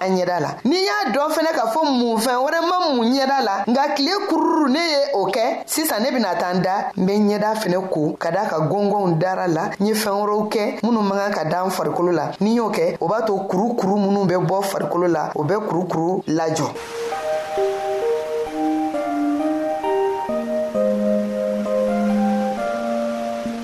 an ɲɛda la n'i y'a dɔn fɛnɛ k'a fɔ mun fɛn wɛrɛ ma mun ɲɛda la nka tile kururu ne ye o kɛ sisan ne bɛna taa n da n bɛ ɲɛda fɛnɛ ko ka daa ka gɔngɔnw dara la n ye fɛn wɛrɛw kɛ minnu man kan ka da n farikolo la ni y'o kɛ o b'a to kurukuru minnu bɛ bɔ farikolo la o bɛ kurukuru lajɔ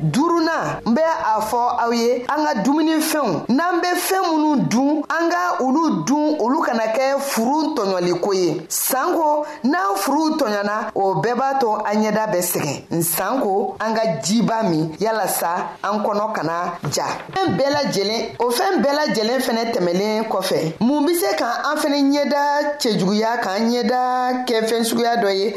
duurunan n bɛ a fɔ aw ye an ka dumunifɛnw n'an bɛ fɛn minnu dun an ka olu dun olu kana kɛ furu tɔɲɔliko ye sanko n'an furuw tɔɲɔna o bɛɛ b'a to an ɲɛda bɛ sɛgɛn n sanko an ka jiba min yalasa an kɔnɔ kana ja fɛn bɛɛ lajɛlen o fɛn bɛɛ lajɛlen fɛnɛ tɛmɛlen kɔfɛ mun be se ka an fɛnɛ ɲɛda cɛjuguya k'an ɲɛda kɛ fɛn suguya dɔ ye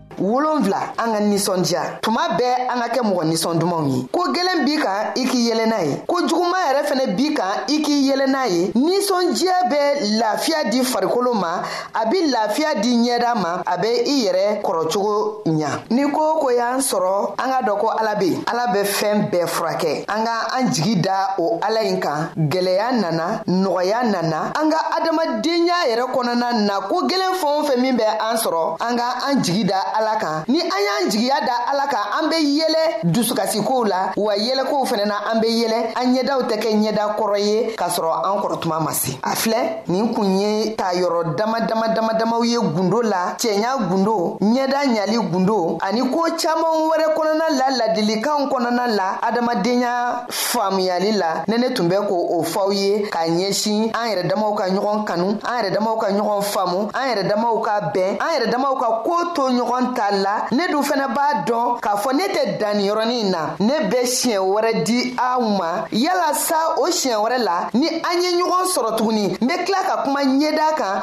wolonfila an ka ninsɔndiya tuma bɛɛ an ka kɛ mɔgɔ ninsɔn dumanw ye ko gwɛlɛn b'i kan i k'i yɛlɛ n'a ye ko juguma yɛrɛ fɛnɛ b'i kan i k'i yɛlɛ n'a ye ninsɔndiya bɛ lafiya di farikolo ma a be lafiya di ɲɛda ma a be i yɛrɛ kɔrɔcogo ɲa ni ko ko y'an sɔrɔ an ka dɔ ko ala be ala bɛ fɛɛn bɛɛ furakɛ an ka an jigi da o ala ɲi kan gwɛlɛya nana nɔgɔya nana an ka adamadenya yɛrɛ kɔnɔna na ko gɛlɛn fɛn o fɛn min bɛ an sɔrɔ an ka an jigi da ala kan ni an y'an jigiya da ala kan an bɛ yɛlɛ dusukasikow la wa yɛlɛkow fana na an bɛ yɛlɛ an ɲɛdaw tɛ kɛ ɲɛda kɔrɔ ye k'a sɔrɔ an kɔrɔ tuma ma se a filɛ nin kun ye ta yɔrɔ dama dama dama damaw ye gundo la cɛɲa gundo ɲɛda ɲali gundo ani ko caman wɛrɛ kɔnɔna la ladilikanw kɔnɔna la adamadenya faamuyali la ne ne tun bɛ ko o fɔw ye ka ɲɛsin an yɛrɛ damaw ka ɲɔgɔn kanu an yɛrɛ damaw ka ɲɔgɔn faamu an yɛrɛ damaw ka bɛn an yɛrɛ damaw ka ko to ɲɔgɔn ta la ne dun fana b'a dɔn k'a fɔ ne tɛ danni yɔrɔnin na ne bɛ siɲɛ wɛrɛ di aw ma yala sa o siɲɛ wɛrɛ la ni an ye ɲɔgɔn sɔrɔ tuguni n bɛ tila ka kuma ɲɛda kan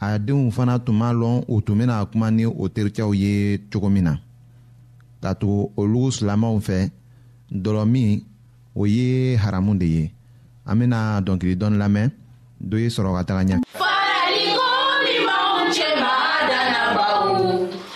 a denw fana tun b'a lɔn u tun bɛna kuma ni o terikɛw ye cogo min na ka tugu olu silamɛw fɛ dɔlɔmi o ye haramu de ye an bɛna dɔnkili dɔɔni lamɛn do ye sɔrɔ ka taga ɲɛ.